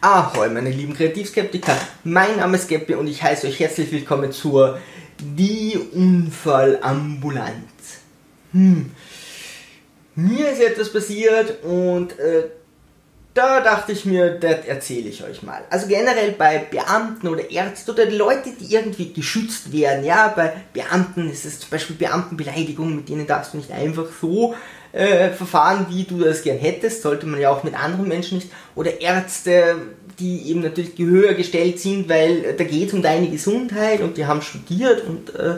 Ahoi, meine lieben Kreativskeptiker. Mein Name ist Geppi und ich heiße euch herzlich willkommen zur Die Unfallambulanz. Hm. Mir ist etwas passiert und äh, da dachte ich mir, das erzähle ich euch mal. Also generell bei Beamten oder Ärzten oder Leute, die irgendwie geschützt werden, ja, bei Beamten ist es zum Beispiel Beamtenbeleidigung, mit denen darfst du nicht einfach so äh, verfahren, wie du das gern hättest, sollte man ja auch mit anderen Menschen nicht. Oder Ärzte, die eben natürlich höher gestellt sind, weil äh, da geht es um deine Gesundheit und die haben studiert und äh,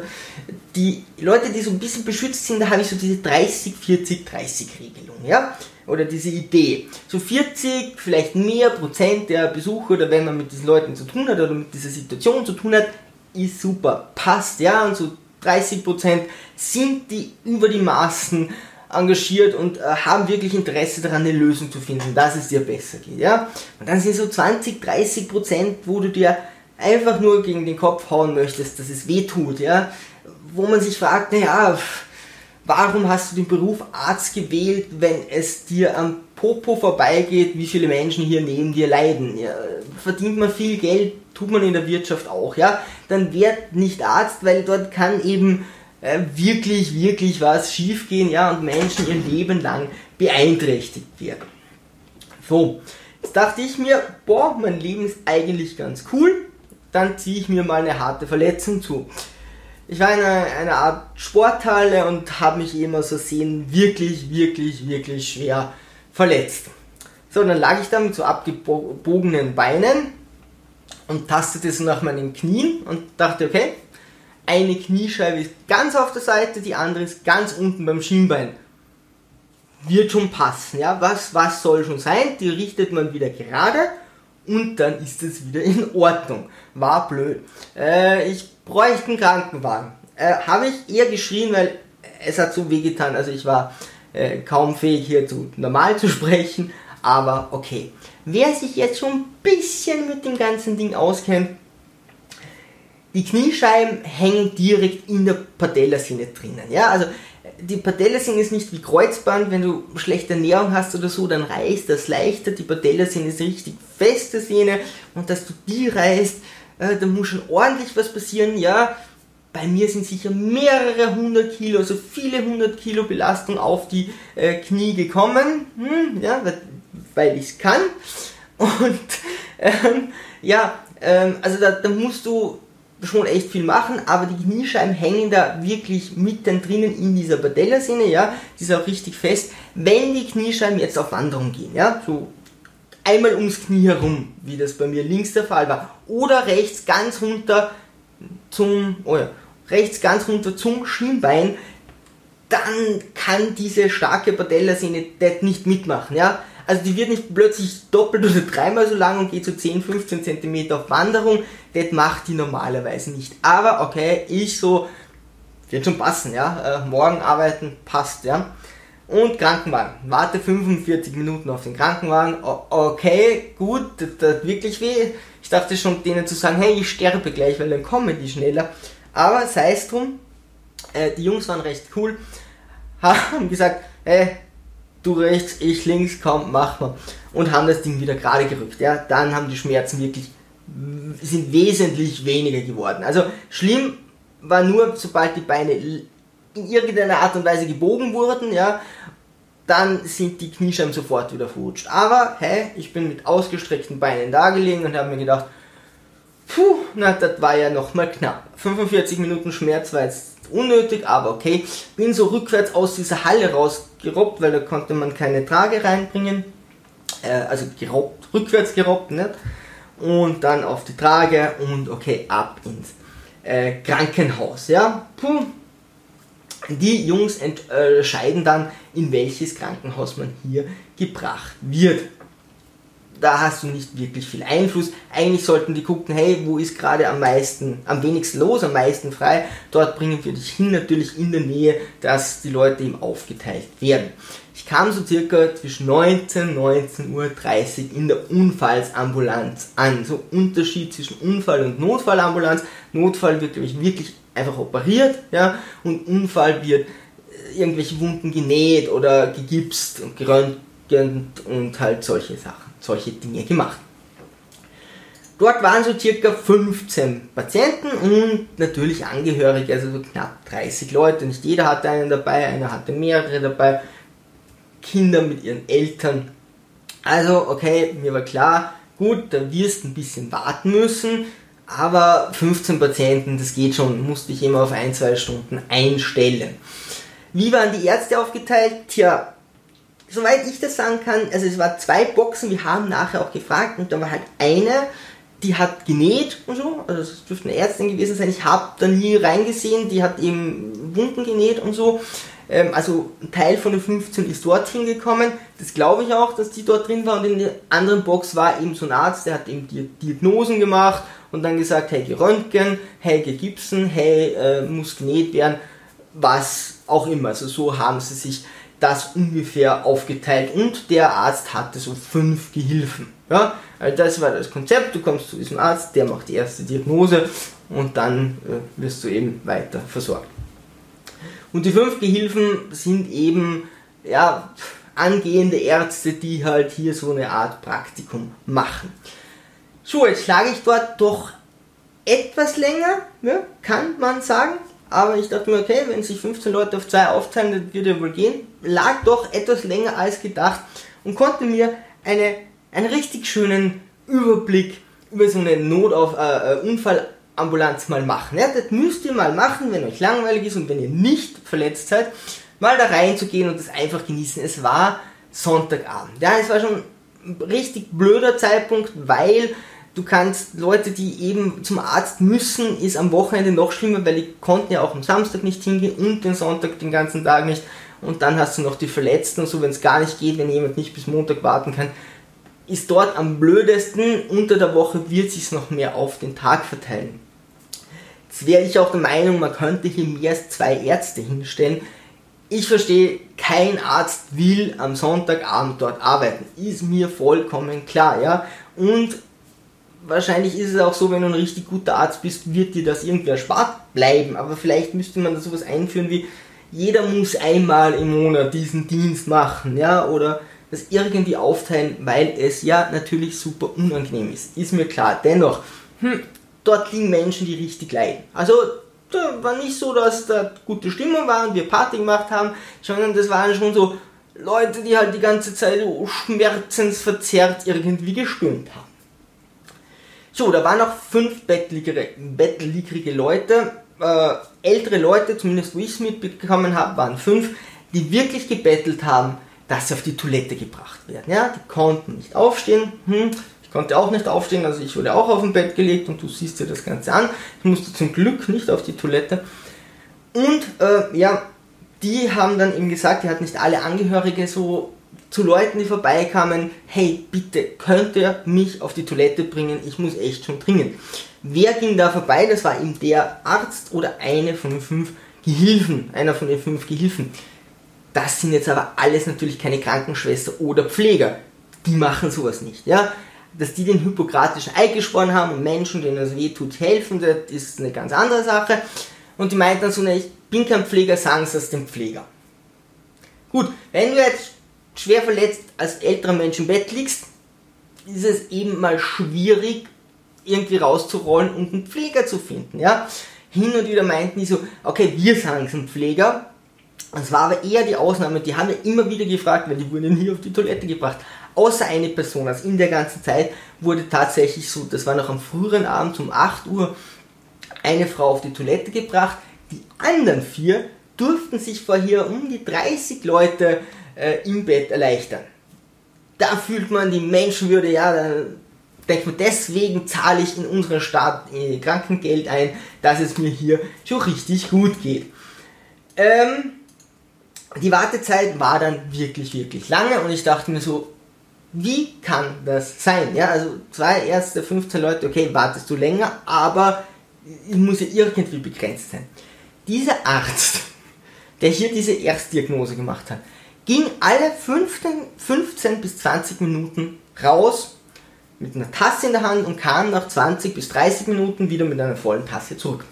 die Leute, die so ein bisschen beschützt sind, da habe ich so diese 30, 40, 30 Regelung, ja oder diese Idee. So 40, vielleicht mehr Prozent der Besucher oder wenn man mit diesen Leuten zu tun hat oder mit dieser Situation zu tun hat, ist super, passt, ja, und so 30 Prozent sind die über die Maßen engagiert und äh, haben wirklich Interesse daran, eine Lösung zu finden, dass es dir besser geht, ja. Und dann sind so 20, 30 Prozent, wo du dir einfach nur gegen den Kopf hauen möchtest, dass es weh tut, ja. Wo man sich fragt, naja, warum hast du den Beruf Arzt gewählt, wenn es dir am Popo vorbeigeht, wie viele Menschen hier neben dir leiden? Ja, verdient man viel Geld, tut man in der Wirtschaft auch, ja? Dann werd nicht Arzt, weil dort kann eben äh, wirklich, wirklich was schiefgehen, ja, und Menschen ihr Leben lang beeinträchtigt werden. So, jetzt dachte ich mir, boah, mein Leben ist eigentlich ganz cool, dann ziehe ich mir mal eine harte Verletzung zu ich war in einer, einer Art Sporthalle und habe mich immer so sehen wirklich, wirklich, wirklich schwer verletzt. So, dann lag ich da mit so abgebogenen Beinen und tastete so nach meinen Knien und dachte, okay, eine Kniescheibe ist ganz auf der Seite, die andere ist ganz unten beim Schienbein. Wird schon passen, ja, was, was soll schon sein? Die richtet man wieder gerade und dann ist es wieder in Ordnung. War blöd. Äh, ich bräuchte einen Krankenwagen. Äh, Habe ich eher geschrien, weil es hat so wehgetan. Also ich war äh, kaum fähig hier zu normal zu sprechen. Aber okay. Wer sich jetzt schon ein bisschen mit dem ganzen Ding auskennt, die Kniescheiben hängen direkt in der Patellasehne drinnen. Ja, also die Patellasehne ist nicht wie Kreuzband, wenn du schlechte Ernährung hast oder so, dann reißt das leichter. Die Patellasehne ist richtig feste Sehne und dass du die reißt, äh, da muss schon ordentlich was passieren. Ja, bei mir sind sicher mehrere hundert Kilo, also viele hundert Kilo Belastung auf die äh, Knie gekommen. Hm, ja, weil ich es kann. Und ähm, ja, ähm, also da, da musst du schon echt viel machen, aber die Kniescheiben hängen da wirklich mitten drinnen in dieser Patellasehne, ja, die ist auch richtig fest. Wenn die Kniescheiben jetzt auf Wanderung gehen, ja, so einmal ums Knie herum, wie das bei mir links der Fall war, oder rechts ganz runter zum, oh ja, rechts ganz runter zum Schienbein, dann kann diese starke Patellasehne das nicht mitmachen, ja. Also die wird nicht plötzlich doppelt oder dreimal so lang und geht so 10, 15 cm auf Wanderung. Das macht die normalerweise nicht. Aber okay, ich so, wird schon passen, ja. Äh, morgen arbeiten, passt, ja. Und Krankenwagen. Warte 45 Minuten auf den Krankenwagen. O okay, gut, das tut wirklich weh. Ich dachte schon denen zu sagen, hey, ich sterbe gleich, weil dann kommen die schneller. Aber sei es drum, äh, die Jungs waren recht cool, haben gesagt, hey, du rechts, ich links, komm, mach mal. Und haben das Ding wieder gerade gerückt. Ja, dann haben die Schmerzen wirklich, sind wesentlich weniger geworden. Also schlimm war nur, sobald die Beine in irgendeiner Art und Weise gebogen wurden, ja, dann sind die Kniescheiben sofort wieder verrutscht. Aber, hey, ich bin mit ausgestreckten Beinen da gelegen und habe mir gedacht, puh, na, das war ja nochmal knapp. 45 Minuten Schmerz war jetzt unnötig, aber okay. Bin so rückwärts aus dieser Halle rausgerobbt, weil da konnte man keine Trage reinbringen. Äh, also gerobbt, rückwärts gerobbt, nicht? Und dann auf die Trage und okay, ab ins äh, Krankenhaus, ja. Puh. Die Jungs entscheiden dann, in welches Krankenhaus man hier gebracht wird da hast du nicht wirklich viel Einfluss. Eigentlich sollten die gucken, hey, wo ist gerade am meisten, am wenigsten los, am meisten frei. Dort bringen wir dich hin, natürlich in der Nähe, dass die Leute eben aufgeteilt werden. Ich kam so circa zwischen 19, 19.30 Uhr in der Unfallsambulanz an. So Unterschied zwischen Unfall und Notfallambulanz. Notfall wird, glaube ich, wirklich einfach operiert, ja, und Unfall wird äh, irgendwelche Wunden genäht oder gegipst und geröntgt und halt solche Sachen solche Dinge gemacht. Dort waren so circa 15 Patienten und natürlich Angehörige, also so knapp 30 Leute. Nicht jeder hatte einen dabei, einer hatte mehrere dabei. Kinder mit ihren Eltern. Also, okay, mir war klar, gut, da wirst ein bisschen warten müssen, aber 15 Patienten, das geht schon, musste ich immer auf ein, zwei Stunden einstellen. Wie waren die Ärzte aufgeteilt? Tja, soweit ich das sagen kann, also es waren zwei Boxen, wir haben nachher auch gefragt und da war halt eine, die hat genäht und so, also es dürfte eine Ärztin gewesen sein, ich habe da nie reingesehen, die hat eben Wunden genäht und so. Ähm, also ein Teil von den 15 ist dorthin gekommen, das glaube ich auch, dass die dort drin war und in der anderen Box war eben so ein Arzt, der hat eben die Diagnosen gemacht und dann gesagt, hey, Röntgen, hey, Gipsen, hey, äh, muss genäht werden, was auch immer. Also so haben sie sich das ungefähr aufgeteilt und der Arzt hatte so fünf Gehilfen. Ja, also das war das Konzept. Du kommst zu diesem Arzt, der macht die erste Diagnose und dann äh, wirst du eben weiter versorgt. Und die fünf Gehilfen sind eben ja, angehende Ärzte, die halt hier so eine Art Praktikum machen. So, jetzt schlage ich dort doch etwas länger, ja, kann man sagen. Aber ich dachte mir, okay, wenn sich 15 Leute auf zwei aufteilen, dann wird ja wohl gehen. Lag doch etwas länger als gedacht und konnte mir eine einen richtig schönen Überblick über so eine Notauf-Unfallambulanz äh, mal machen. Ja, das müsst ihr mal machen, wenn euch langweilig ist und wenn ihr nicht verletzt seid, mal da reinzugehen und das einfach genießen. Es war Sonntagabend. Ja, es war schon ein richtig blöder Zeitpunkt, weil du kannst Leute, die eben zum Arzt müssen, ist am Wochenende noch schlimmer, weil die konnten ja auch am Samstag nicht hingehen und den Sonntag den ganzen Tag nicht. Und dann hast du noch die Verletzten und so, wenn es gar nicht geht, wenn jemand nicht bis Montag warten kann, ist dort am blödesten. Unter der Woche wird sich noch mehr auf den Tag verteilen. Jetzt wäre ich auch der Meinung, man könnte hier mehr als zwei Ärzte hinstellen. Ich verstehe, kein Arzt will am Sonntagabend dort arbeiten. Ist mir vollkommen klar, ja. Und wahrscheinlich ist es auch so, wenn du ein richtig guter Arzt bist, wird dir das irgendwie erspart bleiben. Aber vielleicht müsste man da sowas einführen wie, jeder muss einmal im Monat diesen Dienst machen, ja, oder das irgendwie aufteilen, weil es ja natürlich super unangenehm ist. Ist mir klar. Dennoch, hm, dort liegen Menschen, die richtig leiden. Also, da war nicht so, dass da gute Stimmung war und wir Party gemacht haben, sondern das waren schon so Leute, die halt die ganze Zeit so schmerzensverzerrt irgendwie gestöhnt haben. So, da waren noch fünf bettlägerige Leute. Äh, ältere Leute, zumindest wo ich es mitbekommen habe, waren fünf, die wirklich gebettelt haben, dass sie auf die Toilette gebracht werden. Ja, die konnten nicht aufstehen. Hm, ich konnte auch nicht aufstehen, also ich wurde auch auf dem Bett gelegt und du siehst dir das Ganze an. Ich musste zum Glück nicht auf die Toilette. Und äh, ja, die haben dann eben gesagt, die hatten nicht alle Angehörige so zu Leuten, die vorbeikamen, hey, bitte, könnt ihr mich auf die Toilette bringen? Ich muss echt schon dringend. Wer ging da vorbei? Das war eben der Arzt oder eine von den fünf Gehilfen, einer von den fünf Gehilfen. Das sind jetzt aber alles natürlich keine Krankenschwester oder Pfleger. Die machen sowas nicht. Ja? Dass die den hypokratischen Eid geschworen haben und Menschen, denen es weh tut, helfen, das ist eine ganz andere Sache. Und die meinten dann so, ne, ich bin kein Pfleger, sagen sie es dem Pfleger. Gut, wenn du jetzt schwer verletzt als älterer Mensch im Bett liegst, ist es eben mal schwierig, irgendwie rauszurollen und einen Pfleger zu finden. Ja? Hin und wieder meinten die so, okay, wir sagen es einem Pfleger, das war aber eher die Ausnahme, die haben wir immer wieder gefragt, weil die wurden hier auf die Toilette gebracht. Außer eine Person, also in der ganzen Zeit wurde tatsächlich so, das war noch am früheren Abend um 8 Uhr, eine Frau auf die Toilette gebracht. Die anderen vier durften sich vor hier um die 30 Leute äh, im Bett erleichtern. Da fühlt man die Menschenwürde, ja, da denkt man, deswegen zahle ich in unseren Staat äh, Krankengeld ein, dass es mir hier schon richtig gut geht. Ähm, die Wartezeit war dann wirklich, wirklich lange und ich dachte mir so, wie kann das sein? Ja, also zwei erste 15 Leute, okay, wartest du länger, aber es muss ja irgendwie begrenzt sein. Dieser Arzt, der hier diese Erstdiagnose gemacht hat, ging alle 15, 15 bis 20 Minuten raus mit einer Tasse in der Hand und kam nach 20 bis 30 Minuten wieder mit einer vollen Tasse zurück.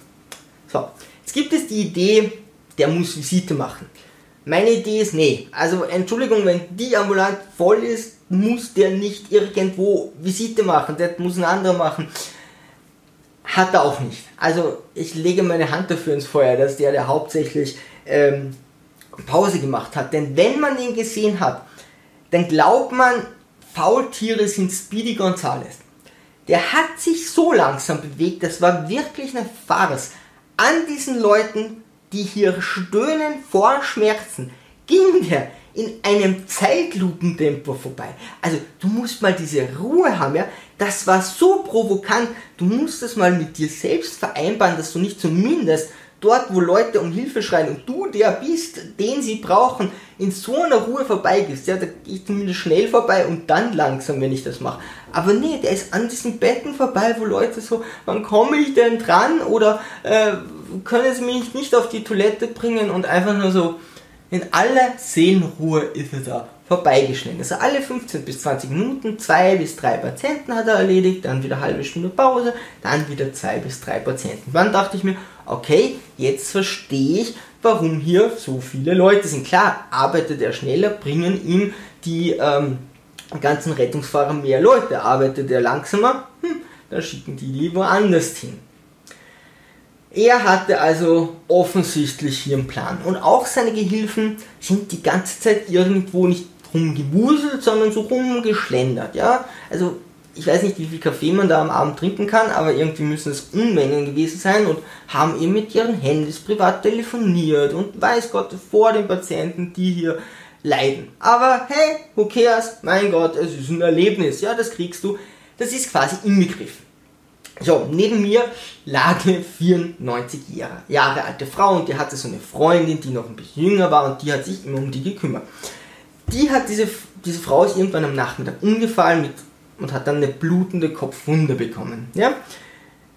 So, jetzt gibt es die Idee, der muss Visite machen. Meine Idee ist, nee. Also Entschuldigung, wenn die ambulant voll ist, muss der nicht irgendwo Visite machen, das muss ein anderer machen. Hat er auch nicht. Also ich lege meine Hand dafür ins Feuer, dass der, der hauptsächlich ähm, Pause gemacht hat. Denn wenn man ihn gesehen hat, dann glaubt man, Faultiere sind Speedy Gonzales. Der hat sich so langsam bewegt, das war wirklich eine Farce. An diesen Leuten, die hier stöhnen vor Schmerzen, ging der in einem Zeitlupentempo vorbei. Also du musst mal diese Ruhe haben, ja. Das war so provokant. Du musst es mal mit dir selbst vereinbaren, dass du nicht zumindest dort, wo Leute um Hilfe schreien und du der bist, den sie brauchen, in so einer Ruhe vorbeigehst. Ja, da gehe ich zumindest schnell vorbei und dann langsam, wenn ich das mache. Aber nee, der ist an diesen Betten vorbei, wo Leute so, wann komme ich denn dran? Oder äh, können sie mich nicht auf die Toilette bringen und einfach nur so, in aller Seelenruhe ist er da vorbeigeschnitten. Also alle 15 bis 20 Minuten, zwei bis drei Patienten hat er erledigt, dann wieder halbe Stunde Pause, dann wieder zwei bis drei Patienten. Dann dachte ich mir, okay, jetzt verstehe ich, warum hier so viele Leute sind. Klar, arbeitet er schneller, bringen ihm die ähm, ganzen Rettungsfahrer mehr Leute. Arbeitet er langsamer, hm, dann schicken die die woanders hin. Er hatte also offensichtlich hier einen Plan. Und auch seine Gehilfen sind die ganze Zeit irgendwo nicht rumgewuselt, sondern so rumgeschlendert, ja. Also, ich weiß nicht, wie viel Kaffee man da am Abend trinken kann, aber irgendwie müssen es Unmengen gewesen sein und haben eben mit ihren Handys privat telefoniert und weiß Gott vor den Patienten, die hier leiden. Aber hey, who cares? Mein Gott, es ist ein Erlebnis, ja, das kriegst du. Das ist quasi inbegriffen. So, neben mir lag eine 94 Jahre alte Frau und die hatte so eine Freundin, die noch ein bisschen jünger war und die hat sich immer um die gekümmert die hat diese, diese Frau ist irgendwann am Nachmittag umgefallen mit, und hat dann eine blutende Kopfwunde bekommen. Ja?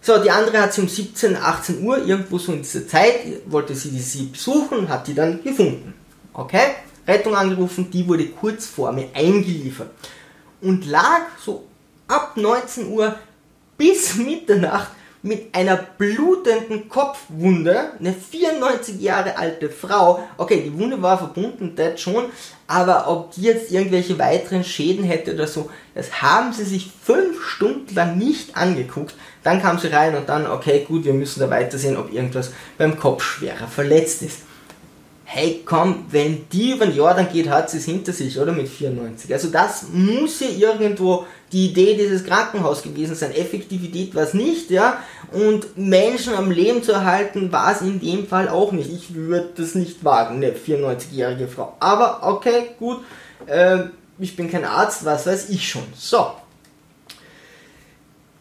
So, die andere hat sie um 17, 18 Uhr, irgendwo so in dieser Zeit, wollte sie die sie besuchen und hat die dann gefunden. Okay? Rettung angerufen, die wurde kurz vor mir eingeliefert. Und lag so ab 19 Uhr bis Mitternacht mit einer blutenden Kopfwunde, eine 94 Jahre alte Frau, okay, die Wunde war verbunden, das schon, aber ob die jetzt irgendwelche weiteren Schäden hätte oder so, das haben sie sich fünf Stunden lang nicht angeguckt. Dann kam sie rein und dann, okay, gut, wir müssen da weitersehen, ob irgendwas beim Kopf schwerer verletzt ist hey komm, wenn die über den Jordan geht, hat sie es hinter sich, oder? Mit 94. Also das muss ja irgendwo die Idee dieses Krankenhauses gewesen sein. Effektivität war es nicht, ja. Und Menschen am Leben zu erhalten, war es in dem Fall auch nicht. Ich würde das nicht wagen, eine 94-jährige Frau. Aber okay, gut. Äh, ich bin kein Arzt, was weiß ich schon. So.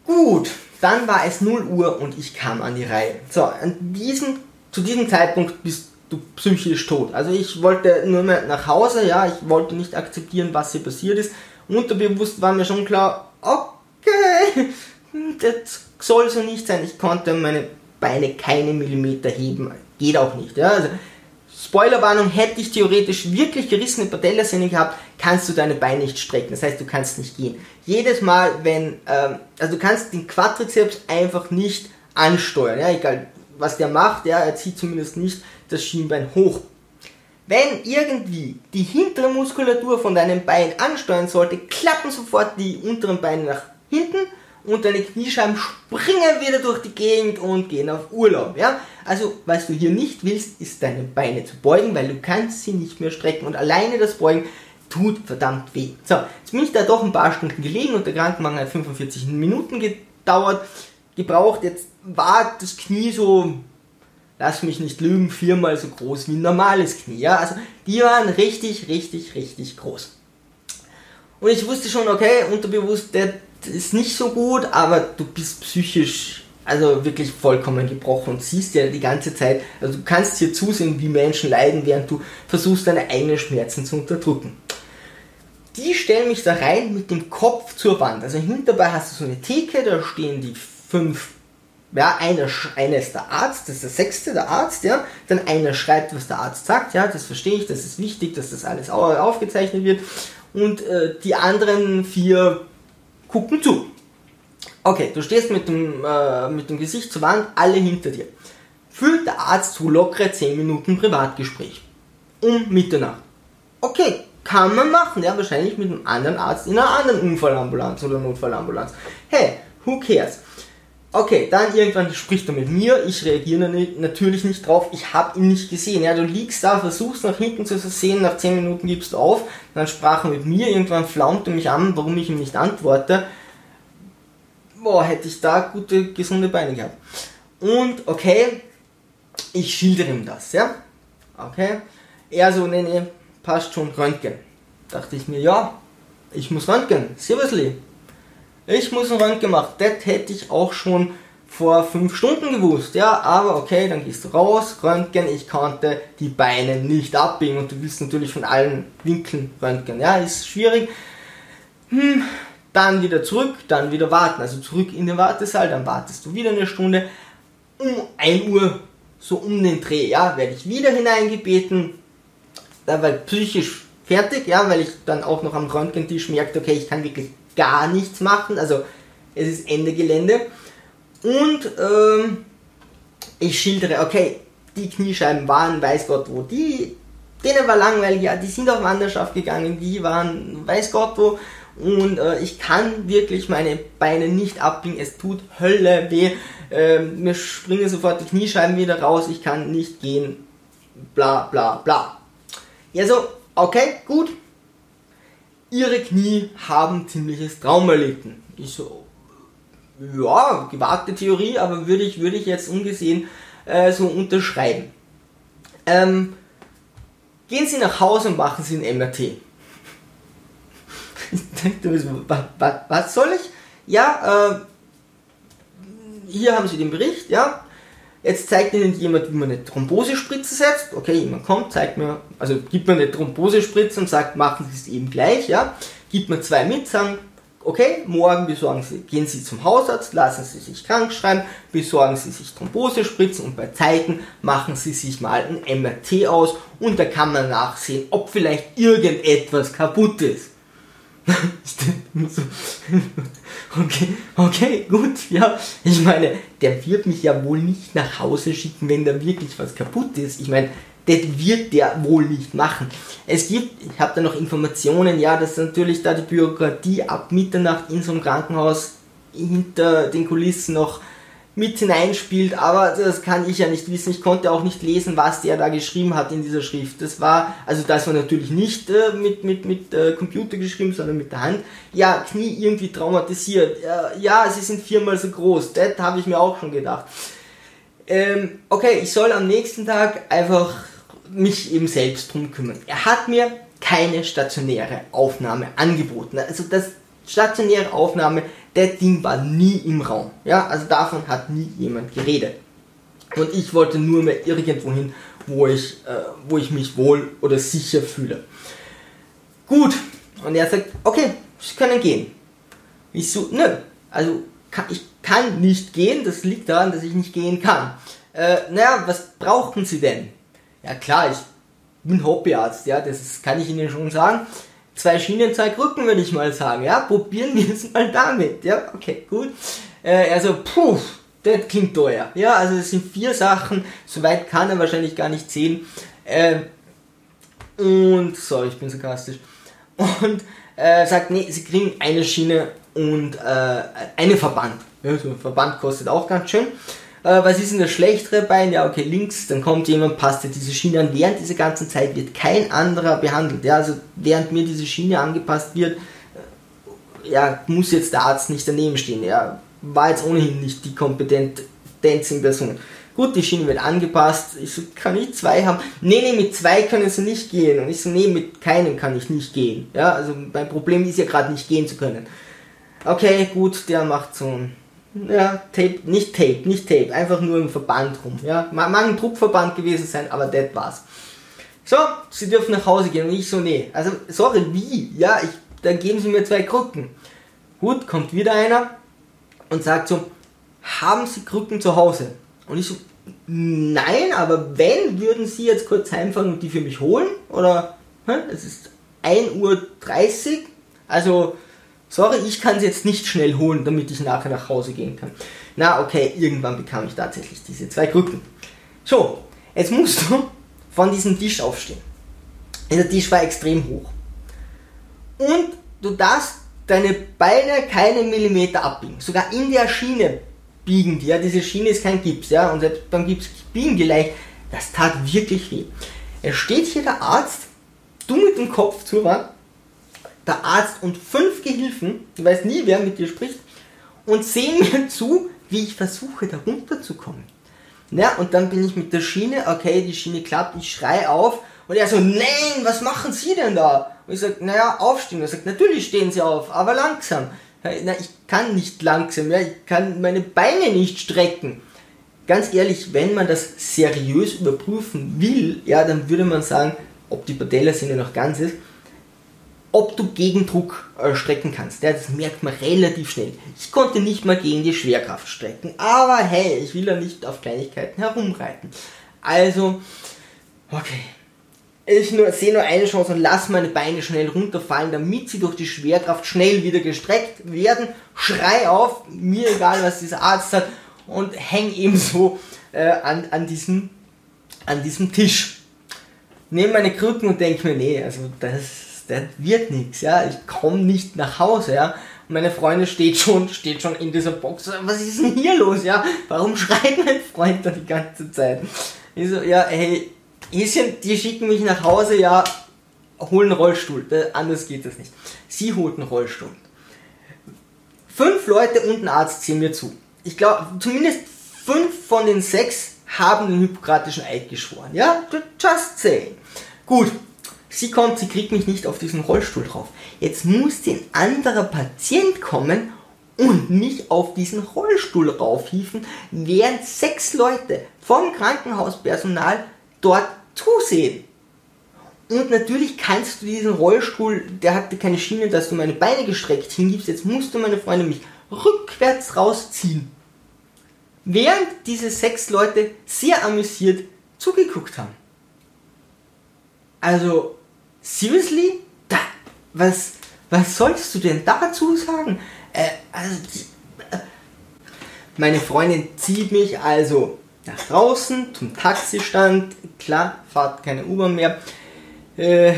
Gut, dann war es 0 Uhr und ich kam an die Reihe. So, an diesem, zu diesem Zeitpunkt bist du psychisch tot. Also ich wollte nur mehr nach Hause, ja, ich wollte nicht akzeptieren, was hier passiert ist. Unterbewusst war mir schon klar, okay, das soll so nicht sein. Ich konnte meine Beine keine Millimeter heben, geht auch nicht. Ja. Also, Spoilerwarnung, hätte ich theoretisch wirklich gerissene Patellasehne gehabt, kannst du deine Beine nicht strecken. Das heißt, du kannst nicht gehen. Jedes Mal, wenn, ähm, also du kannst den Quadrizeps einfach nicht ansteuern. Ja, egal was der macht, ja, er zieht zumindest nicht das Schienbein hoch. Wenn irgendwie die hintere Muskulatur von deinem Bein ansteuern sollte, klappen sofort die unteren Beine nach hinten und deine Kniescheiben springen wieder durch die Gegend und gehen auf Urlaub. Ja? Also, was du hier nicht willst, ist deine Beine zu beugen, weil du kannst sie nicht mehr strecken und alleine das Beugen tut verdammt weh. So, jetzt bin ich da doch ein paar Stunden gelegen und der Krankenwagen hat 45 Minuten gedauert, gebraucht. Jetzt war das Knie so lass mich nicht lügen, viermal so groß wie ein normales Knie. Ja? Also die waren richtig, richtig, richtig groß. Und ich wusste schon, okay, unterbewusst, das ist nicht so gut, aber du bist psychisch also wirklich vollkommen gebrochen und siehst ja die ganze Zeit, also du kannst hier zusehen, wie Menschen leiden, während du versuchst, deine eigenen Schmerzen zu unterdrücken. Die stellen mich da rein mit dem Kopf zur Wand. Also hinterbei hast du so eine Theke, da stehen die fünf ja, einer, einer ist der Arzt, das ist der sechste, der Arzt, ja, dann einer schreibt, was der Arzt sagt, ja, das verstehe ich, das ist wichtig, dass das alles aufgezeichnet wird und äh, die anderen vier gucken zu. Okay, du stehst mit dem, äh, mit dem Gesicht zur Wand, alle hinter dir. Führt der Arzt zu lockere 10 Minuten Privatgespräch. Um Mitternacht. Okay, kann man machen, ja, wahrscheinlich mit einem anderen Arzt in einer anderen Unfallambulanz oder Notfallambulanz. Hey, who cares? Okay, dann irgendwann spricht er mit mir, ich reagiere natürlich nicht drauf, ich habe ihn nicht gesehen. Ja, du liegst da, versuchst nach hinten zu sehen, nach 10 Minuten gibst du auf, dann sprach er mit mir, irgendwann flaumte mich an, warum ich ihm nicht antworte. Boah, hätte ich da gute, gesunde Beine gehabt. Und okay, ich schildere ihm das, ja. Okay, er so, nee, nee, passt schon, Röntgen. Dachte ich mir, ja, ich muss Röntgen, seriously. Ich muss ein Röntgen machen. Das hätte ich auch schon vor fünf Stunden gewusst. Ja, aber okay, dann gehst du raus, Röntgen. Ich konnte die Beine nicht abbiegen und du willst natürlich von allen Winkeln Röntgen. Ja, ist schwierig. Hm, dann wieder zurück, dann wieder warten. Also zurück in den Wartesaal, dann wartest du wieder eine Stunde. Um 1 Uhr, so um den Dreh, ja, werde ich wieder hineingebeten. Da war ich psychisch fertig, ja, weil ich dann auch noch am Röntgentisch merkte, okay, ich kann wirklich gar nichts machen. Also es ist Ende Gelände. Und ähm, ich schildere, okay, die Kniescheiben waren, weiß Gott wo. Die, denen war langweilig, ja, die sind auf Wanderschaft gegangen, die waren, weiß Gott wo. Und äh, ich kann wirklich meine Beine nicht abbiegen, es tut Hölle weh. Äh, mir springen sofort die Kniescheiben wieder raus, ich kann nicht gehen. Bla bla bla. Ja, so, okay, gut, ihre Knie haben ziemliches Trauma erlitten. Ich so, ja, gewagte Theorie, aber würde ich, würde ich jetzt ungesehen äh, so unterschreiben. Ähm, gehen Sie nach Hause und machen Sie ein MRT. ich dachte, was, was, soll ich? Ja, äh, hier haben Sie den Bericht, ja. Jetzt zeigt Ihnen jemand, wie man eine Thrombosespritze setzt. Okay, jemand kommt, zeigt mir, also gibt mir eine Thrombosespritze und sagt, machen Sie es eben gleich, ja. Gibt mir zwei mit, sagen, okay, morgen besorgen Sie, gehen Sie zum Hausarzt, lassen Sie sich krank schreiben, besorgen Sie sich Thrombosespritzen und bei Zeiten machen Sie sich mal ein MRT aus und da kann man nachsehen, ob vielleicht irgendetwas kaputt ist. okay, okay, gut, ja. Ich meine, der wird mich ja wohl nicht nach Hause schicken, wenn da wirklich was kaputt ist. Ich meine, das wird der wohl nicht machen. Es gibt, ich habe da noch Informationen, ja, dass natürlich da die Bürokratie ab Mitternacht in so einem Krankenhaus hinter den Kulissen noch mit hineinspielt, aber das kann ich ja nicht wissen. Ich konnte auch nicht lesen, was der da geschrieben hat in dieser Schrift. Das war, also das war natürlich nicht äh, mit, mit, mit äh, Computer geschrieben, sondern mit der Hand. Ja, Knie irgendwie traumatisiert. Ja, ja sie sind viermal so groß. Das habe ich mir auch schon gedacht. Ähm, okay, ich soll am nächsten Tag einfach mich eben selbst drum kümmern. Er hat mir keine stationäre Aufnahme angeboten. Also das stationäre Aufnahme, der Ding war nie im Raum. Ja, also davon hat nie jemand geredet. Und ich wollte nur mehr irgendwo hin, wo ich, äh, wo ich mich wohl oder sicher fühle. Gut. Und er sagt, okay, Sie können gehen. Ich so, nö, also kann, ich kann nicht gehen, das liegt daran, dass ich nicht gehen kann. Äh, naja, was brauchen Sie denn? Ja klar, ich bin Hobbyarzt, ja, das kann ich Ihnen schon sagen zwei Schienen, zwei Krücken, würde ich mal sagen. Ja, probieren wir es mal damit. Ja, okay, gut. Äh, also, puh, das klingt teuer. Ja, also es sind vier Sachen. Soweit kann er wahrscheinlich gar nicht sehen. Äh, und, sorry, ich bin sarkastisch. Und äh, sagt, nee, sie kriegen eine Schiene und äh, einen Verband. Ja, so ein Verband kostet auch ganz schön. Äh, was ist denn das schlechtere Bein? Ja, okay, links, dann kommt jemand, passt dir diese Schiene an. Während dieser ganzen Zeit wird kein anderer behandelt. Ja, also während mir diese Schiene angepasst wird, äh, ja, muss jetzt der Arzt nicht daneben stehen. Ja, war jetzt ohnehin nicht die Kompetenz in Person. Gut, die Schiene wird angepasst. Ich so, kann ich zwei haben? Nee, nee, mit zwei können sie nicht gehen. Und ich so, nee, mit keinem kann ich nicht gehen. Ja, also mein Problem ist ja gerade nicht gehen zu können. Okay, gut, der macht so ein ja, Tape, nicht Tape, nicht Tape, einfach nur ein Verband rum. Ja, mag ein Druckverband gewesen sein, aber das war's. So, sie dürfen nach Hause gehen und ich so, nee. Also, sorry, wie? Ja, ich, dann geben sie mir zwei Krücken. Gut, kommt wieder einer und sagt so, haben sie Krücken zu Hause? Und ich so, nein, aber wenn, würden sie jetzt kurz heimfahren und die für mich holen? Oder, es ist 1.30 Uhr, also sorry, ich kann es jetzt nicht schnell holen, damit ich nachher nach Hause gehen kann. Na, okay, irgendwann bekam ich tatsächlich diese zwei Krücken. So, jetzt musst du von diesem Tisch aufstehen. Der Tisch war extrem hoch. und du darfst deine Beine keine Millimeter abbiegen. Sogar in der Schiene biegen die. Ja, diese Schiene ist kein Gips, ja, und selbst beim Gips biegen die leicht. Das tat wirklich weh. Es steht hier der Arzt, du mit dem Kopf zur Wand, der Arzt und fünf Gehilfen, du weißt nie, wer mit dir spricht, und sehen mir zu, wie ich versuche, da runterzukommen. Ja, und dann bin ich mit der Schiene, okay, die Schiene klappt, ich schrei auf und er so, nein, was machen Sie denn da? Und ich sag, naja, aufstehen. Er sagt, natürlich stehen Sie auf, aber langsam. Na, ich kann nicht langsam, ja, ich kann meine Beine nicht strecken. Ganz ehrlich, wenn man das seriös überprüfen will, ja, dann würde man sagen, ob die Patellasehne noch ganz ist, ob du Gegendruck äh, strecken kannst. Ja, das merkt man relativ schnell. Ich konnte nicht mal gegen die Schwerkraft strecken, aber hey, ich will ja nicht auf Kleinigkeiten herumreiten. Also, okay, ich nur, sehe nur eine Chance und lasse meine Beine schnell runterfallen, damit sie durch die Schwerkraft schnell wieder gestreckt werden. Schrei auf, mir egal, was dieser Arzt hat, und häng ebenso äh, an, an, diesem, an diesem Tisch. Nehme meine Krücken und denke mir, nee, also das, das wird nichts, ja, ich komme nicht nach Hause, ja. Und meine Freundin steht schon, steht schon in dieser Box. Was ist denn hier los, ja? Warum schreit mein Freund da die ganze Zeit? Ich so, ja, hey, die schicken mich nach Hause, ja, holen Rollstuhl. anders geht das nicht. Sie holt einen Rollstuhl. Fünf Leute und ein Arzt sehen mir zu. Ich glaube, zumindest fünf von den sechs haben den hypokratischen Eid geschworen. Ja, just saying. Gut, sie kommt, sie kriegt mich nicht auf diesen Rollstuhl drauf. Jetzt muss ein anderer Patient kommen und mich auf diesen Rollstuhl raufhieven, während sechs Leute vom Krankenhauspersonal dort zusehen. Und natürlich kannst du diesen Rollstuhl, der hatte keine Schiene, dass du meine Beine gestreckt hingibst. Jetzt musst du meine Freunde mich rückwärts rausziehen. Während diese sechs Leute sehr amüsiert zugeguckt haben. Also, seriously? Da, was, was sollst du denn dazu sagen? Äh, also, äh, meine Freundin zieht mich also nach draußen zum Taxistand. Klar, fahrt keine U-Bahn mehr. Äh,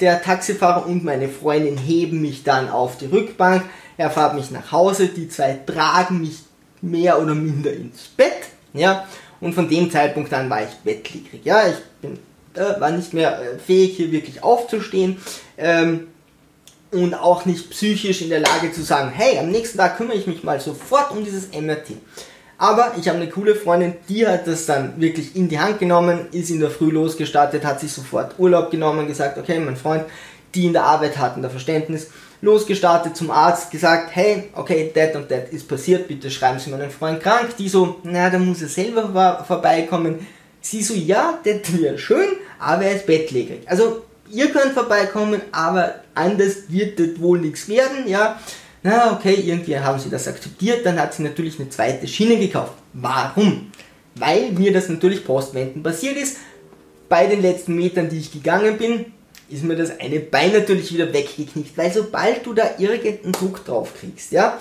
der Taxifahrer und meine Freundin heben mich dann auf die Rückbank. Er fährt mich nach Hause. Die zwei tragen mich mehr oder minder ins Bett. Ja, und von dem Zeitpunkt an war ich bettlägerig. Ja, ich bin, äh, war nicht mehr äh, fähig, hier wirklich aufzustehen. Ähm, und auch nicht psychisch in der Lage zu sagen, hey, am nächsten Tag kümmere ich mich mal sofort um dieses MRT. Aber ich habe eine coole Freundin, die hat das dann wirklich in die Hand genommen, ist in der Früh losgestartet, hat sich sofort Urlaub genommen, gesagt, okay, mein Freund, die in der Arbeit hatten da Verständnis, losgestartet zum Arzt, gesagt, hey, okay, that und that ist passiert, bitte schreiben Sie meinen Freund krank. Die so, na, da muss er selber vorbeikommen. Sie so, ja, das wäre schön, aber er ist bettlägerig. Also, ihr könnt vorbeikommen, aber anders wird das wohl nichts werden, ja na okay, irgendwie haben sie das akzeptiert, dann hat sie natürlich eine zweite Schiene gekauft. Warum? Weil mir das natürlich postwendend passiert ist. Bei den letzten Metern, die ich gegangen bin, ist mir das eine Bein natürlich wieder weggeknickt, weil sobald du da irgendeinen Druck drauf kriegst, ja,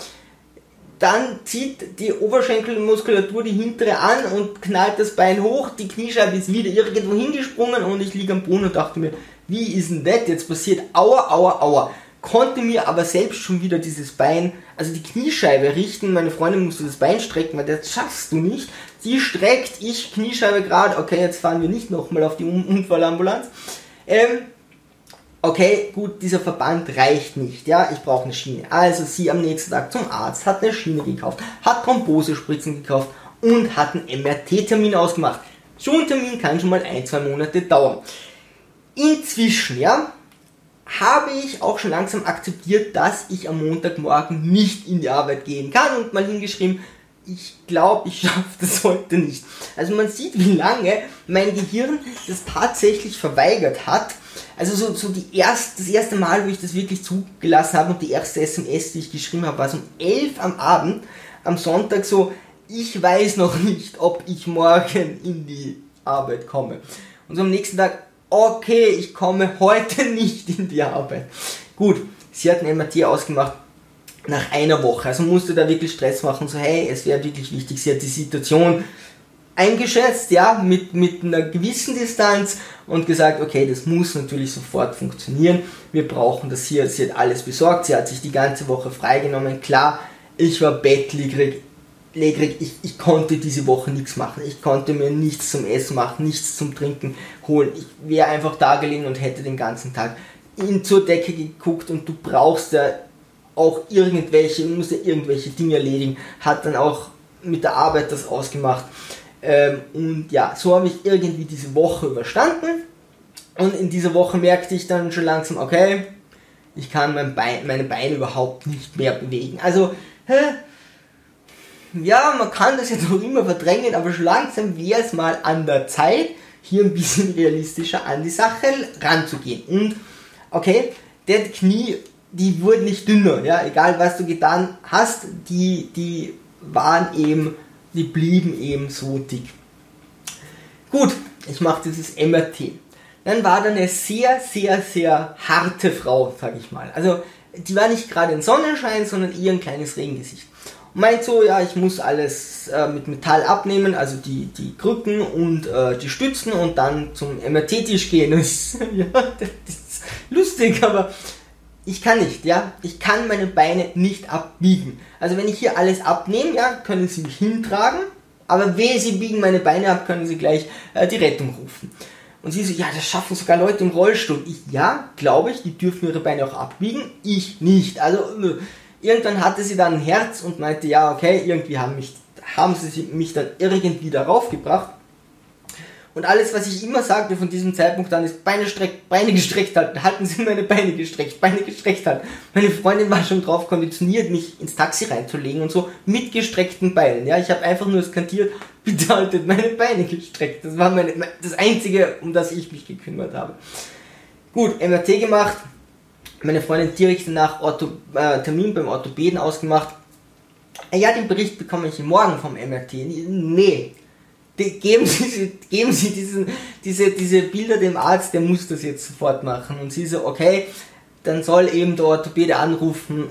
dann zieht die Oberschenkelmuskulatur die hintere an und knallt das Bein hoch, die Kniescheibe ist wieder irgendwo hingesprungen und ich liege am Boden und dachte mir, wie ist denn das jetzt passiert? Aua, aua, aua konnte mir aber selbst schon wieder dieses Bein, also die Kniescheibe richten. Meine Freundin musste das Bein strecken, weil das schaffst du nicht. Sie streckt, ich Kniescheibe gerade. Okay, jetzt fahren wir nicht nochmal auf die Unfallambulanz. Ähm, okay, gut, dieser Verband reicht nicht. Ja, ich brauche eine Schiene. Also sie am nächsten Tag zum Arzt, hat eine Schiene gekauft, hat Thrombosespritzen gekauft und hat einen MRT-Termin ausgemacht. So ein Termin kann schon mal ein, zwei Monate dauern. Inzwischen, ja, habe ich auch schon langsam akzeptiert, dass ich am Montagmorgen nicht in die Arbeit gehen kann und mal hingeschrieben, ich glaube, ich schaffe das heute nicht. Also man sieht, wie lange mein Gehirn das tatsächlich verweigert hat. Also so, so die erst, das erste Mal, wo ich das wirklich zugelassen habe und die erste SMS, die ich geschrieben habe, war es um 11 am Abend, am Sonntag so, ich weiß noch nicht, ob ich morgen in die Arbeit komme. Und so am nächsten Tag, okay, ich komme heute nicht in die Arbeit. Gut, sie hat ein MRT ausgemacht nach einer Woche. Also musste da wirklich Stress machen, so hey, es wäre wirklich wichtig. Sie hat die Situation eingeschätzt, ja, mit, mit einer gewissen Distanz und gesagt, okay, das muss natürlich sofort funktionieren. Wir brauchen das hier. Sie hat alles besorgt. Sie hat sich die ganze Woche freigenommen. Klar, ich war bettlägerig. Ich, ich konnte diese Woche nichts machen. Ich konnte mir nichts zum Essen machen, nichts zum Trinken holen. Ich wäre einfach da gelegen und hätte den ganzen Tag in zur Decke geguckt und du brauchst ja auch irgendwelche, musst ja irgendwelche Dinge erledigen. Hat dann auch mit der Arbeit das ausgemacht. Ähm, und ja, so habe ich irgendwie diese Woche überstanden. Und in dieser Woche merkte ich dann schon langsam, okay, ich kann mein Bein, meine Beine überhaupt nicht mehr bewegen. Also, hä? ja, man kann das jetzt noch immer verdrängen, aber schon langsam wäre es mal an der Zeit, hier ein bisschen realistischer an die Sache ranzugehen. Und, okay, der Knie, die wurden nicht dünner, ja, egal was du getan hast, die, die waren eben die blieben eben so dick. Gut, ich mache dieses MRT. Dann war da eine sehr, sehr, sehr harte Frau, sag ich mal. Also, die war nicht gerade ein Sonnenschein, sondern eher ein kleines Regengesicht. Und meint so, ja, ich muss alles äh, mit Metall abnehmen, also die, die Krücken und äh, die Stützen und dann zum MRT-Tisch gehen. Ja, das ist lustig, aber ich kann nicht, ja. Ich kann meine Beine nicht abbiegen. Also wenn ich hier alles abnehme, ja, können sie mich hintragen, aber wehe, sie biegen meine Beine ab, können sie gleich äh, die Rettung rufen. Und sie so, ja, das schaffen sogar Leute im Rollstuhl. Ich, ja, glaube ich, die dürfen ihre Beine auch abbiegen, ich nicht. Also äh, irgendwann hatte sie dann ein Herz und meinte, ja, okay, irgendwie haben, mich, haben sie mich dann irgendwie darauf gebracht. Und alles, was ich immer sagte von diesem Zeitpunkt an, ist Beine, streck, Beine gestreckt halten. Halten Sie meine Beine gestreckt, Beine gestreckt halten. Meine Freundin war schon drauf konditioniert, mich ins Taxi reinzulegen und so mit gestreckten Beinen. Ja, ich habe einfach nur skantiert, bitte haltet meine Beine gestreckt. Das war meine, das Einzige, um das ich mich gekümmert habe. Gut, MRT gemacht. Meine Freundin direkt danach Ortho, äh, Termin beim Orthopäden ausgemacht. Ja, den Bericht bekomme ich morgen vom MRT. Nee, geben Sie, geben Sie diesen, diese, diese Bilder dem Arzt, der muss das jetzt sofort machen. Und sie so, okay, dann soll eben der Orthopäde anrufen,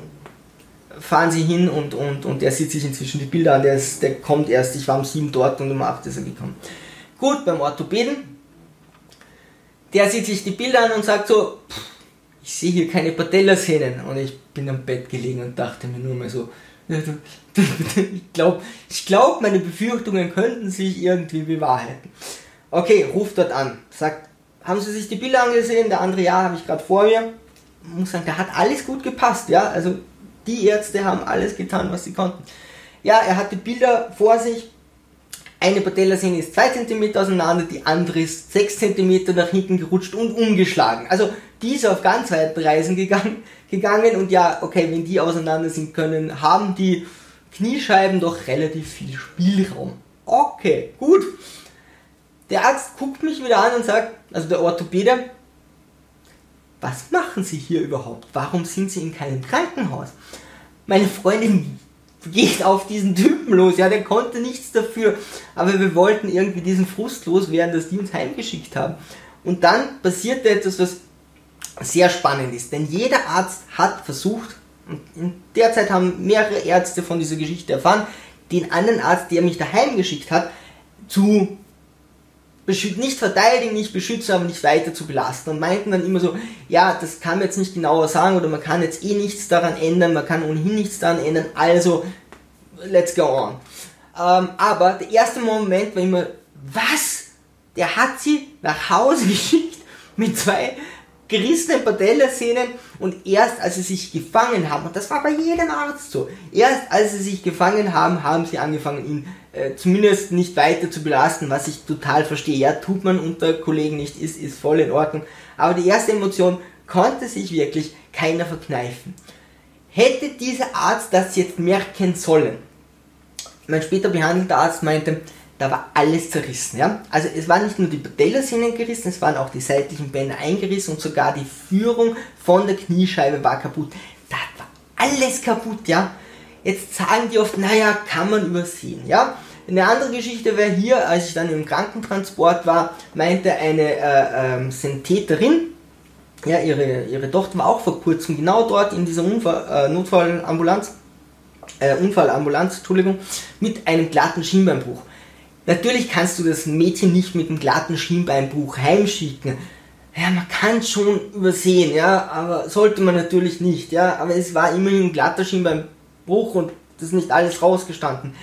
fahren Sie hin und, und, und der sieht sich inzwischen die Bilder an, der, ist, der kommt erst, ich war um 7 dort und um 8 ist er gekommen. Gut, beim Orthopäden, der sieht sich die Bilder an und sagt so, ich sehe hier keine Patellasehnen und ich bin am Bett gelegen und dachte mir nur mal so, ich glaube, ich glaub, meine Befürchtungen könnten sich irgendwie bewahrheiten. Okay, ruft dort an. Sagt, haben Sie sich die Bilder angesehen? Der andere, ja, habe ich gerade vor mir. Ich muss sagen, da hat alles gut gepasst, ja. Also die Ärzte haben alles getan, was sie konnten. Ja, er hat die Bilder vor sich. Eine Patellasehne ist 2 cm auseinander, die andere ist 6 cm nach hinten gerutscht und umgeschlagen. Also die ist auf ganz weite Reisen gegangen, gegangen und ja, okay, wenn die auseinander sind können, haben die Kniescheiben doch relativ viel Spielraum. Okay, gut. Der Arzt guckt mich wieder an und sagt, also der Orthopäde, was machen Sie hier überhaupt? Warum sind Sie in keinem Krankenhaus? Meine Freundin geht auf diesen Typen los, ja, der konnte nichts dafür, aber wir wollten irgendwie diesen Frust loswerden, dass die uns heimgeschickt haben. Und dann passierte etwas, was sehr spannend ist, denn jeder Arzt hat versucht, und in der Zeit haben mehrere Ärzte von dieser Geschichte erfahren, den anderen Arzt, der mich daheim geschickt hat, zu nicht verteidigen, nicht beschützen, aber nicht weiter zu belasten und meinten dann immer so, ja, das kann man jetzt nicht genauer sagen oder man kann jetzt eh nichts daran ändern, man kann ohnehin nichts daran ändern, also let's go on. Ähm, aber der erste Moment war immer, was? Der hat sie nach Hause geschickt mit zwei gerissene Patellasehnen und erst als sie sich gefangen haben, und das war bei jedem Arzt so, erst als sie sich gefangen haben, haben sie angefangen, ihn äh, zumindest nicht weiter zu belasten, was ich total verstehe. Ja, tut man unter Kollegen nicht, ist, ist voll in Ordnung. Aber die erste Emotion konnte sich wirklich keiner verkneifen. Hätte dieser Arzt das jetzt merken sollen? Mein später behandelter Arzt meinte, da war alles zerrissen. Ja? Also es waren nicht nur die Patellasehnen gerissen, es waren auch die seitlichen Bänder eingerissen und sogar die Führung von der Kniescheibe war kaputt. Da war alles kaputt, ja. Jetzt sagen die oft, naja, kann man übersehen, ja. Eine andere Geschichte wäre hier, als ich dann im Krankentransport war, meinte eine äh, ähm, Syntheterin, ja, ihre, ihre Tochter war auch vor kurzem genau dort in dieser Unfall, äh, Notfallambulanz, äh, Unfallambulanz, Entschuldigung, mit einem glatten Schienbeinbruch Natürlich kannst du das Mädchen nicht mit einem glatten Schienbeinbruch heimschicken. Ja, man kann schon übersehen, ja, aber sollte man natürlich nicht, ja. Aber es war immerhin ein glatter Schienbeinbruch und das ist nicht alles rausgestanden.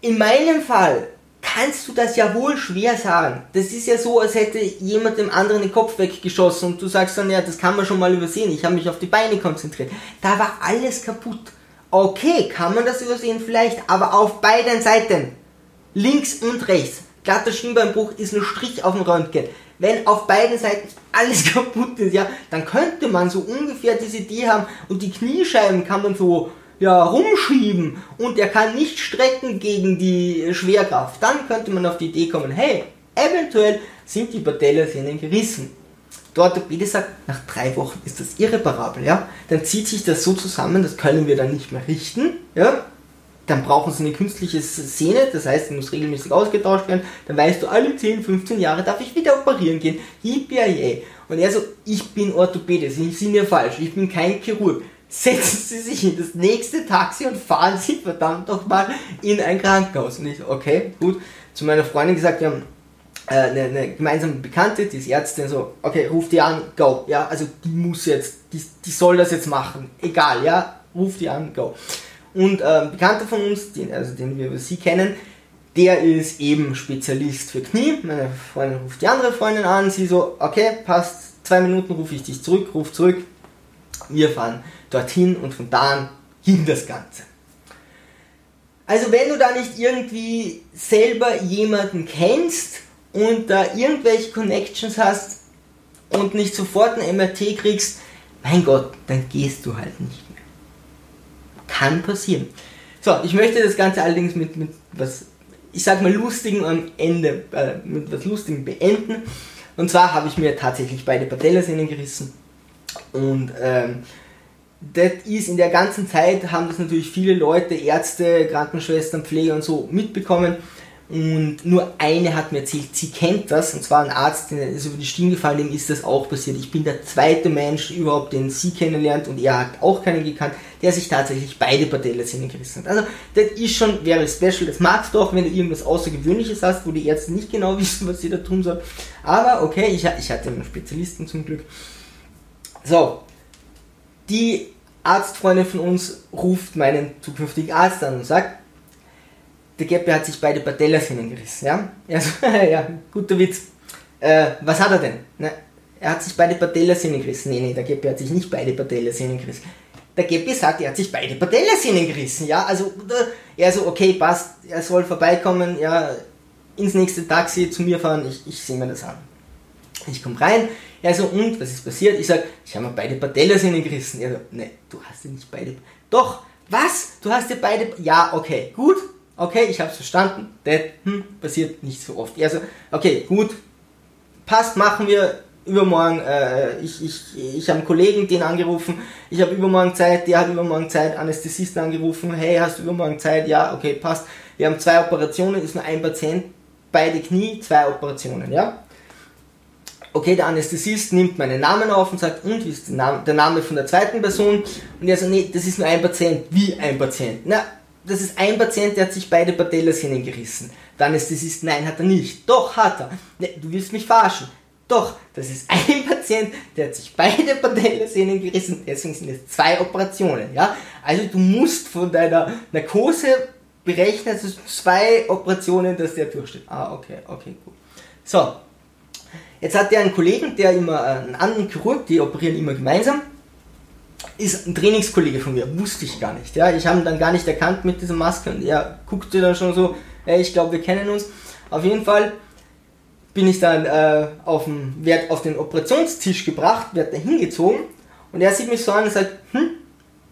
In meinem Fall kannst du das ja wohl schwer sagen. Das ist ja so, als hätte jemand dem anderen den Kopf weggeschossen und du sagst dann, ja, das kann man schon mal übersehen. Ich habe mich auf die Beine konzentriert. Da war alles kaputt. Okay, kann man das übersehen vielleicht, aber auf beiden Seiten links und rechts. Glatter Schienbeinbruch ist ein Strich auf dem Röntgen. Wenn auf beiden Seiten alles kaputt ist, ja, dann könnte man so ungefähr diese Idee haben und die Kniescheiben kann man so ja, rumschieben und er kann nicht strecken gegen die Schwerkraft. Dann könnte man auf die Idee kommen, hey, eventuell sind die Patellasehnen gerissen. Der Orthopäde sagt, nach drei Wochen ist das irreparabel, ja. Dann zieht sich das so zusammen, das können wir dann nicht mehr richten, ja dann brauchen sie eine künstliche Sehne, das heißt, sie muss regelmäßig ausgetauscht werden, dann weißt du, alle 10, 15 Jahre darf ich wieder operieren gehen. Yippie Und er so, ich bin Orthopäde, Sie sind ja falsch, ich bin kein Chirurg. Setzen Sie sich in das nächste Taxi und fahren Sie verdammt doch mal in ein Krankenhaus. Und ich okay, gut. Zu meiner Freundin gesagt, wir haben äh, eine, eine gemeinsame Bekannte, die ist Ärztin, so, okay, ruf die an, go. Ja, also die muss jetzt, die, die soll das jetzt machen. Egal, ja, ruf die an, go. Und äh, ein Bekannter von uns, den, also den wir über sie kennen, der ist eben Spezialist für Knie. Meine Freundin ruft die andere Freundin an, sie so, okay, passt, zwei Minuten rufe ich dich zurück, ruf zurück. Wir fahren dorthin und von da an ging das Ganze. Also wenn du da nicht irgendwie selber jemanden kennst und da irgendwelche Connections hast und nicht sofort ein MRT kriegst, mein Gott, dann gehst du halt nicht kann passieren. So, ich möchte das Ganze allerdings mit, mit was, ich sag mal, lustigen am Ende, äh, mit was lustigem beenden. Und zwar habe ich mir tatsächlich beide Patellasehnen gerissen. Und ähm, das ist in der ganzen Zeit, haben das natürlich viele Leute, Ärzte, Krankenschwestern, Pfleger und so mitbekommen. Und nur eine hat mir erzählt, sie kennt das, und zwar ein Arzt, der ist über die Stirn gefallen, dem ist das auch passiert. Ich bin der zweite Mensch überhaupt, den sie kennenlernt, und er hat auch keinen gekannt, der sich tatsächlich beide Patellasehnen gerissen hat. Also, das ist schon very special, das magst du auch, wenn du irgendwas Außergewöhnliches hast, wo die Ärzte nicht genau wissen, was sie da tun sollen. Aber, okay, ich, ich hatte einen Spezialisten zum Glück. So, die Arztfreundin von uns ruft meinen zukünftigen Arzt an und sagt, der Geppe hat sich beide Patellasehnen gerissen, ja? Ja, so, ja guter Witz. Äh, was hat er denn? Ne? Er hat sich beide Patellasehnen gerissen. Nee, nee, der Geppe hat sich nicht beide Patellasehnen gerissen. Der Geppe sagt, er hat sich beide Patellasehnen gerissen, ja? Also, er so, okay, passt, er soll vorbeikommen, ja, ins nächste Taxi zu mir fahren, ich, ich sehe mir das an. Ich komme rein, er so, und, was ist passiert? Ich sag, ich habe mir beide Patellasehnen gerissen. Er so, ne, du hast ja nicht beide. Doch, was? Du hast dir beide. Ja, okay, gut, okay, ich habe es verstanden, das hm, passiert nicht so oft. Also, okay, gut, passt, machen wir übermorgen. Äh, ich ich, ich habe einen Kollegen, den angerufen, ich habe übermorgen Zeit, der hat übermorgen Zeit, Anästhesist angerufen, hey, hast du übermorgen Zeit? Ja, okay, passt. Wir haben zwei Operationen, ist nur ein Patient, beide Knie, zwei Operationen, ja. Okay, der Anästhesist nimmt meinen Namen auf und sagt, und wie ist der Name, der Name von der zweiten Person? Und er sagt, nee, das ist nur ein Patient. Wie ein Patient? Na, das ist ein Patient, der hat sich beide Patellasehnen gerissen. Dann ist das ist, nein, hat er nicht. Doch, hat er. Ne, du willst mich verarschen. Doch, das ist ein Patient, der hat sich beide Patellasehnen gerissen, deswegen sind es zwei Operationen, ja. Also du musst von deiner Narkose berechnen, also zwei Operationen, dass der durchsteht. Ah, okay, okay, gut. So. Jetzt hat er einen Kollegen, der immer, äh, einen anderen Chirurg, die operieren immer gemeinsam ist ein Trainingskollege von mir, wusste ich gar nicht. Ja, ich habe ihn dann gar nicht erkannt mit dieser Maske und er guckte dann schon so, hey, ich glaube, wir kennen uns. Auf jeden Fall bin ich dann äh, auf, den, auf den Operationstisch gebracht, werde da hingezogen und er sieht mich so an und sagt, hm,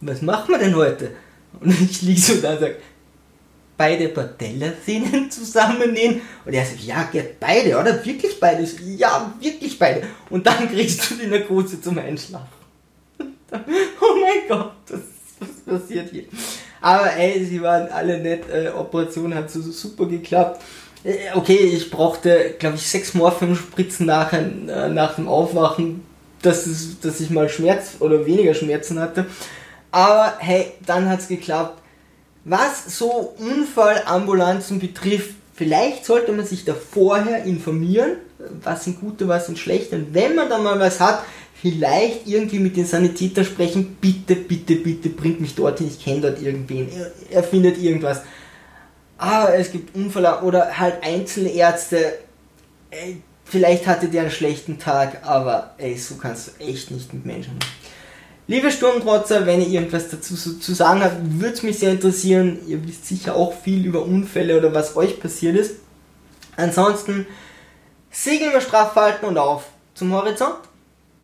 was machen wir denn heute? Und ich liege so da und sage, beide Patellasehnen zusammennähen? Und er sagt, ja, geht beide, oder? Wirklich beide? Ja, wirklich beide. Und dann kriegst du die Narkose zum Einschlafen. oh mein Gott, das, was passiert hier? Aber ey, sie waren alle nett, äh, Operation hat so super geklappt. Äh, okay, ich brauchte, glaube ich, sechs Morphium-Spritzen nachher, äh, nach dem Aufwachen, dass, es, dass ich mal Schmerz oder weniger Schmerzen hatte. Aber hey, dann hat's geklappt. Was so Unfallambulanzen betrifft, vielleicht sollte man sich da vorher informieren, was sind gute, was sind schlechte. Und wenn man dann mal was hat, vielleicht irgendwie mit den Sanitätern sprechen, bitte, bitte, bitte bringt mich dorthin, ich kenne dort irgendwen, er, er findet irgendwas. Aber es gibt Unfall oder halt einzelne Ärzte, ey, vielleicht hatte der einen schlechten Tag, aber ey, so kannst du echt nicht mit Menschen. Liebe Sturmtrotzer, wenn ihr irgendwas dazu zu sagen habt, würde es mich sehr interessieren. Ihr wisst sicher auch viel über Unfälle oder was euch passiert ist. Ansonsten segeln wir straff halten und auf zum Horizont.